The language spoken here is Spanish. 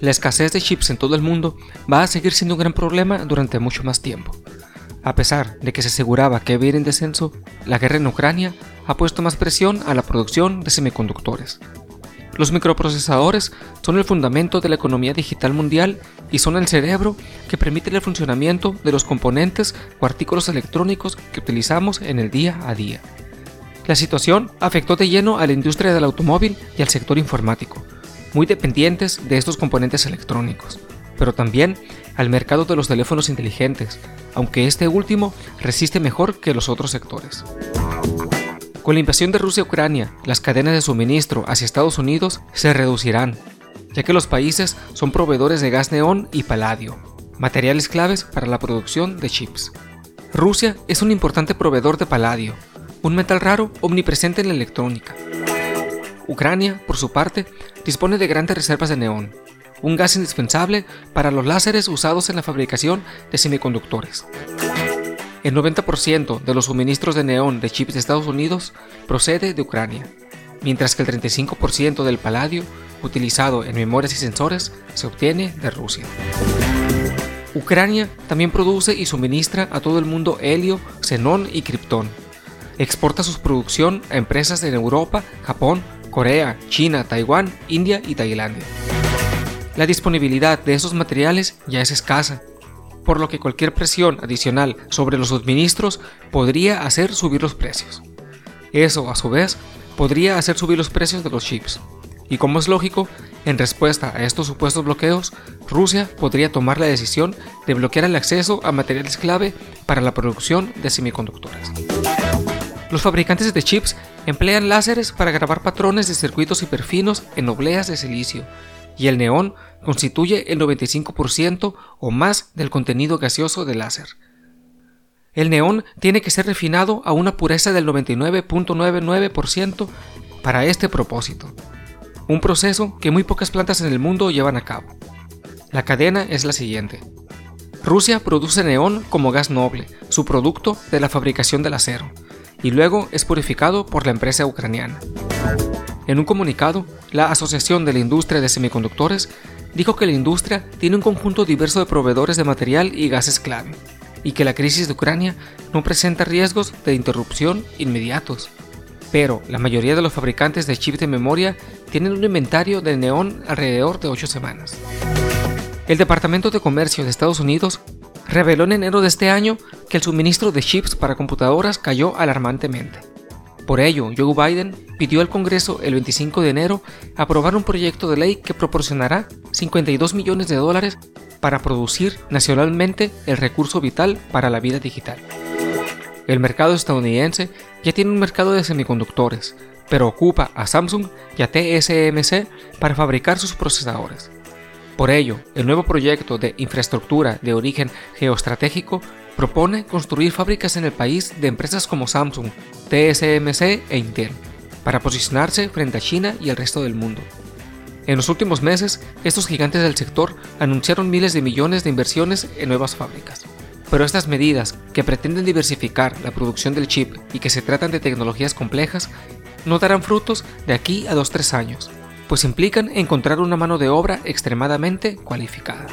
la escasez de chips en todo el mundo va a seguir siendo un gran problema durante mucho más tiempo. A pesar de que se aseguraba que iba en descenso, la guerra en Ucrania ha puesto más presión a la producción de semiconductores. Los microprocesadores son el fundamento de la economía digital mundial y son el cerebro que permite el funcionamiento de los componentes o artículos electrónicos que utilizamos en el día a día. La situación afectó de lleno a la industria del automóvil y al sector informático, muy dependientes de estos componentes electrónicos, pero también al mercado de los teléfonos inteligentes, aunque este último resiste mejor que los otros sectores. Con la invasión de Rusia a Ucrania, las cadenas de suministro hacia Estados Unidos se reducirán, ya que los países son proveedores de gas neón y paladio, materiales claves para la producción de chips. Rusia es un importante proveedor de paladio, un metal raro omnipresente en la electrónica. Ucrania, por su parte, dispone de grandes reservas de neón, un gas indispensable para los láseres usados en la fabricación de semiconductores. El 90% de los suministros de neón de chips de Estados Unidos procede de Ucrania, mientras que el 35% del paladio utilizado en memorias y sensores se obtiene de Rusia. Ucrania también produce y suministra a todo el mundo helio, xenón y kriptón. Exporta su producción a empresas en Europa, Japón, Corea, China, Taiwán, India y Tailandia. La disponibilidad de esos materiales ya es escasa por lo que cualquier presión adicional sobre los suministros podría hacer subir los precios. Eso, a su vez, podría hacer subir los precios de los chips. Y como es lógico, en respuesta a estos supuestos bloqueos, Rusia podría tomar la decisión de bloquear el acceso a materiales clave para la producción de semiconductores. Los fabricantes de chips emplean láseres para grabar patrones de circuitos hiperfinos en obleas de silicio, y el neón constituye el 95% o más del contenido gaseoso del láser. El neón tiene que ser refinado a una pureza del 99.99% para este propósito, un proceso que muy pocas plantas en el mundo llevan a cabo. La cadena es la siguiente. Rusia produce neón como gas noble, su producto de la fabricación del acero, y luego es purificado por la empresa ucraniana. En un comunicado, la Asociación de la Industria de Semiconductores dijo que la industria tiene un conjunto diverso de proveedores de material y gases clave, y que la crisis de Ucrania no presenta riesgos de interrupción inmediatos. Pero la mayoría de los fabricantes de chips de memoria tienen un inventario de neón alrededor de 8 semanas. El Departamento de Comercio de Estados Unidos reveló en enero de este año que el suministro de chips para computadoras cayó alarmantemente. Por ello, Joe Biden pidió al Congreso el 25 de enero aprobar un proyecto de ley que proporcionará 52 millones de dólares para producir nacionalmente el recurso vital para la vida digital. El mercado estadounidense ya tiene un mercado de semiconductores, pero ocupa a Samsung y a TSMC para fabricar sus procesadores. Por ello, el nuevo proyecto de infraestructura de origen geoestratégico propone construir fábricas en el país de empresas como Samsung, TSMC e Intel, para posicionarse frente a China y el resto del mundo. En los últimos meses, estos gigantes del sector anunciaron miles de millones de inversiones en nuevas fábricas. Pero estas medidas, que pretenden diversificar la producción del chip y que se tratan de tecnologías complejas, no darán frutos de aquí a 2-3 años, pues implican encontrar una mano de obra extremadamente cualificada.